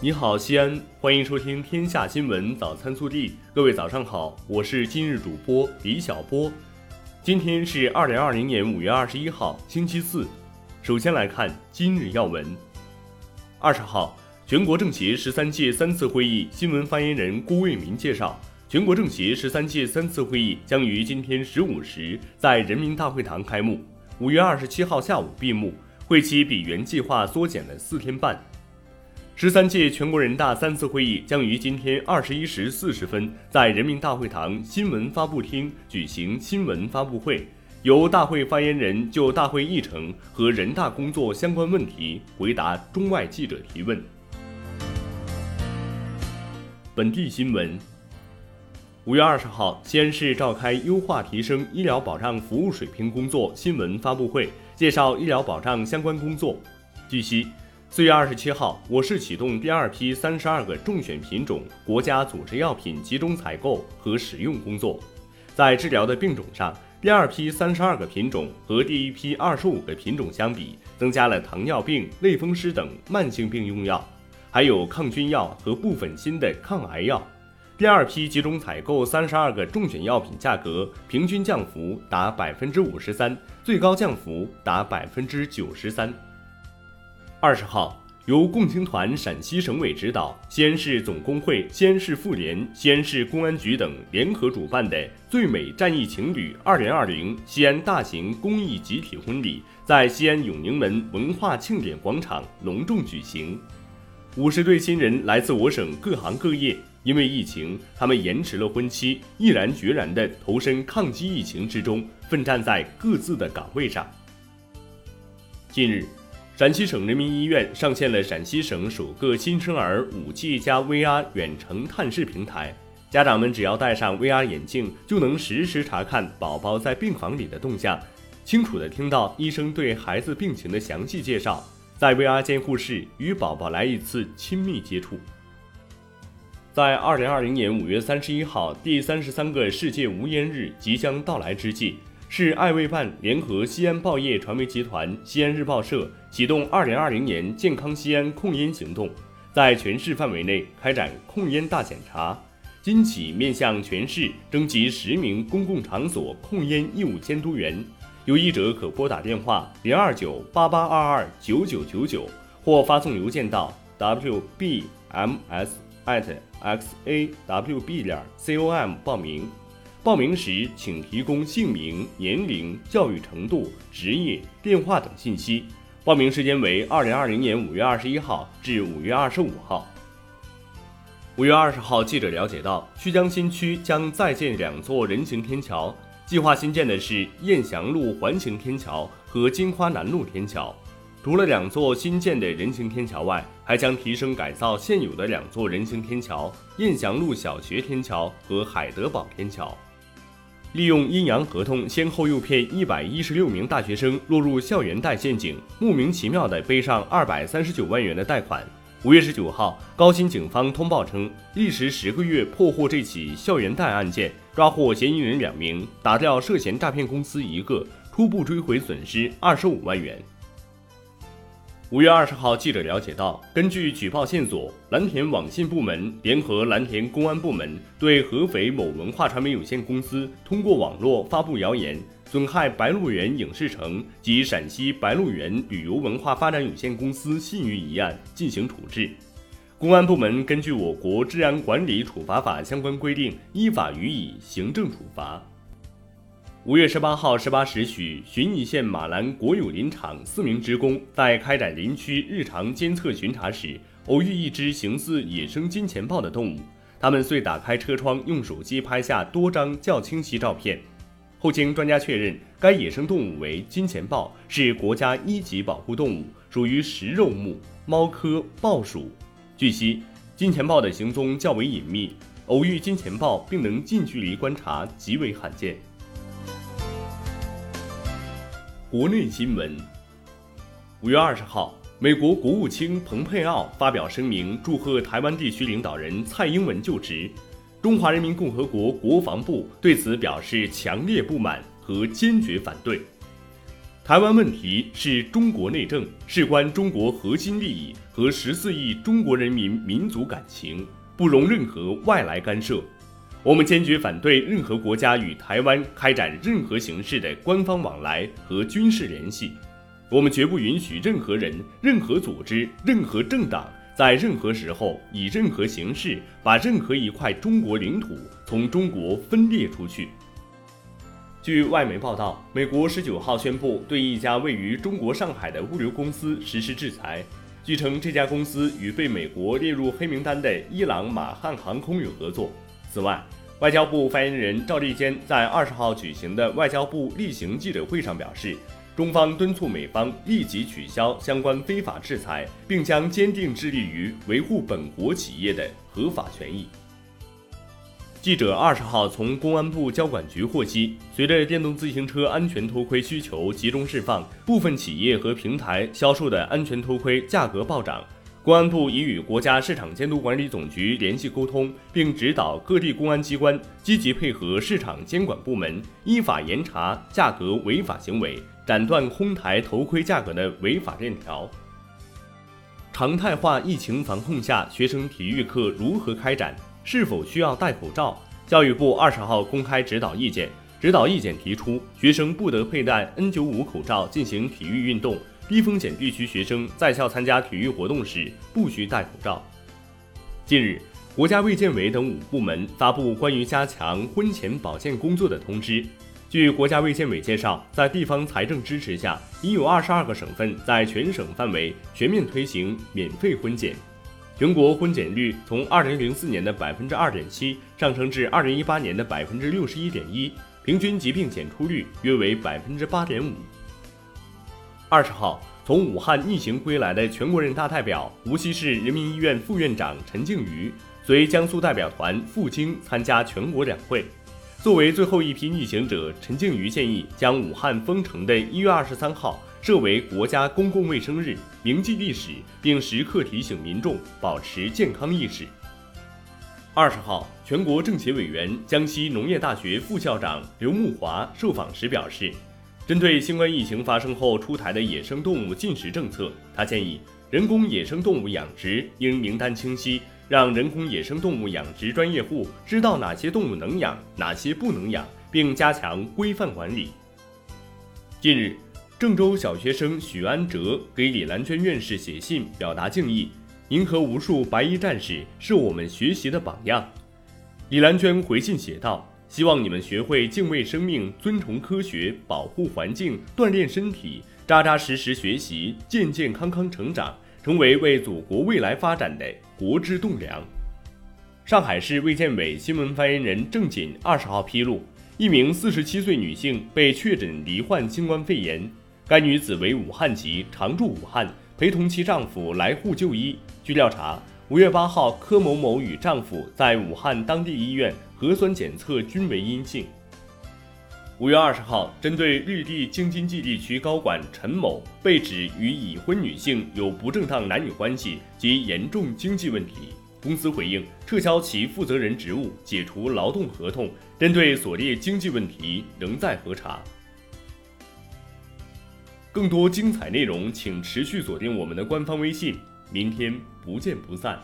你好，西安，欢迎收听《天下新闻早餐速递》。各位早上好，我是今日主播李小波。今天是二零二零年五月二十一号，星期四。首先来看今日要闻。二十号，全国政协十三届三次会议新闻发言人郭卫民介绍，全国政协十三届三次会议将于今天十五时在人民大会堂开幕，五月二十七号下午闭幕，会期比原计划缩减了四天半。十三届全国人大三次会议将于今天二十一时四十分在人民大会堂新闻发布厅举行新闻发布会，由大会发言人就大会议程和人大工作相关问题回答中外记者提问。本地新闻：五月二十号，西安市召开优化提升医疗保障服务水平工作新闻发布会，介绍医疗保障相关工作。据悉。四月二十七号，我市启动第二批三十二个中选品种国家组织药品集中采购和使用工作。在治疗的病种上，第二批三十二个品种和第一批二十五个品种相比，增加了糖尿病、类风湿等慢性病用药，还有抗菌药和部分新的抗癌药。第二批集中采购三十二个中选药品价格平均降幅达百分之五十三，最高降幅达百分之九十三。二十号，由共青团陕西省委指导，西安市总工会、西安市妇联、西安市公安局等联合主办的“最美战役情侣二零二零”西安大型公益集体婚礼在西安永宁门文化庆典广场隆重举行。五十对新人来自我省各行各业，因为疫情，他们延迟了婚期，毅然决然地投身抗击疫情之中，奋战在各自的岗位上。近日。陕西省人民医院上线了陕西省首个新生儿 5G 加 VR 远程探视平台，家长们只要戴上 VR 眼镜，就能实时查看宝宝在病房里的动向，清楚地听到医生对孩子病情的详细介绍，在 VR 监护室与宝宝来一次亲密接触。在2020年5月31号第三十三个世界无烟日即将到来之际。市爱卫办联合西安报业传媒集团、西安日报社启动二零二零年健康西安控烟行动，在全市范围内开展控烟大检查。今起面向全市征集十名公共场所控烟义务监督员，有意者可拨打电话零二九八八二二九九九九，或发送邮件到 wbms at xawb 点 com 报名。报名时，请提供姓名、年龄、教育程度、职业、电话等信息。报名时间为二零二零年五月二十一号至五月二十五号。五月二十号，记者了解到，曲江新区将再建两座人行天桥，计划新建的是雁翔路环形天桥和金花南路天桥。除了两座新建的人行天桥外，还将提升改造现有的两座人行天桥——雁翔路小学天桥和海德堡天桥。利用阴阳合同，先后诱骗一百一十六名大学生落入校园贷陷阱，莫名其妙地背上二百三十九万元的贷款。五月十九号，高新警方通报称，历时十个月破获这起校园贷案件，抓获嫌疑人两名，打掉涉嫌诈骗公司一个，初步追回损失二十五万元。五月二十号，记者了解到，根据举报线索，蓝田网信部门联合蓝田公安部门，对合肥某文化传媒有限公司通过网络发布谣言，损害白鹿原影视城及陕西白鹿原旅游文化发展有限公司信誉一案进行处置。公安部门根据我国治安管理处罚法相关规定，依法予以行政处罚。五月十八号十八时许，旬邑县马兰国有林场四名职工在开展林区日常监测巡查时，偶遇一只形似野生金钱豹的动物。他们遂打开车窗，用手机拍下多张较清晰照片。后经专家确认，该野生动物为金钱豹，是国家一级保护动物，属于食肉目猫科豹属。据悉，金钱豹的行踪较为隐秘，偶遇金钱豹并能近距离观察极为罕见。国内新闻。五月二十号，美国国务卿蓬佩奥发表声明，祝贺台湾地区领导人蔡英文就职。中华人民共和国国防部对此表示强烈不满和坚决反对。台湾问题是中国内政，事关中国核心利益和十四亿中国人民民族感情，不容任何外来干涉。我们坚决反对任何国家与台湾开展任何形式的官方往来和军事联系。我们绝不允许任何人、任何组织、任何政党在任何时候以任何形式把任何一块中国领土从中国分裂出去。据外媒报道，美国十九号宣布对一家位于中国上海的物流公司实施制裁。据称，这家公司与被美国列入黑名单的伊朗马汉航空有合作。此外，外交部发言人赵立坚在二十号举行的外交部例行记者会上表示，中方敦促美方立即取消相关非法制裁，并将坚定致力于维护本国企业的合法权益。记者二十号从公安部交管局获悉，随着电动自行车安全头盔需求集中释放，部分企业和平台销售的安全头盔价格暴涨。公安部已与国家市场监督管理总局联系沟通，并指导各地公安机关积极配合市场监管部门，依法严查价格违法行为，斩断哄抬头盔价格的违法链条。常态化疫情防控下，学生体育课如何开展？是否需要戴口罩？教育部二十号公开指导意见，指导意见提出，学生不得佩戴 N95 口罩进行体育运动，低风险地区学生在校参加体育活动时不需戴口罩。近日，国家卫健委等五部门发布关于加强婚前保健工作的通知。据国家卫健委介绍，在地方财政支持下，已有二十二个省份在全省范围全面推行免费婚检。全国婚检率从二零零四年的百分之二点七上升至二零一八年的百分之六十一点一，平均疾病检出率约为百分之八点五。二十号，从武汉逆行归来的全国人大代表、无锡市人民医院副院长陈静瑜，随江苏代表团赴京参加全国两会。作为最后一批逆行者，陈静瑜建议将武汉封城的一月二十三号。设为国家公共卫生日，铭记历史，并时刻提醒民众保持健康意识。二十号，全国政协委员、江西农业大学副校长刘木华受访时表示，针对新冠疫情发生后出台的野生动物禁食政策，他建议人工野生动物养殖应名单清晰，让人工野生动物养殖专业户知道哪些动物能养，哪些不能养，并加强规范管理。近日。郑州小学生许安哲给李兰娟院士写信表达敬意：“您和无数白衣战士是我们学习的榜样。”李兰娟回信写道：“希望你们学会敬畏生命、尊崇科学、保护环境、锻炼身体，扎扎实实学习，健健康康成长，成为为祖国未来发展的国之栋梁。”上海市卫健委新闻发言人郑锦二十号披露，一名四十七岁女性被确诊罹患新冠肺炎。该女子为武汉籍，常住武汉，陪同其丈夫来沪就医。据调查，五月八号，柯某某与丈夫在武汉当地医院核酸检测均为阴性。五月二十号，针对绿地京津冀地区高管陈某被指与已婚女性有不正当男女关系及严重经济问题，公司回应撤销其负责人职务，解除劳动合同，针对所列经济问题仍在核查。更多精彩内容，请持续锁定我们的官方微信。明天不见不散。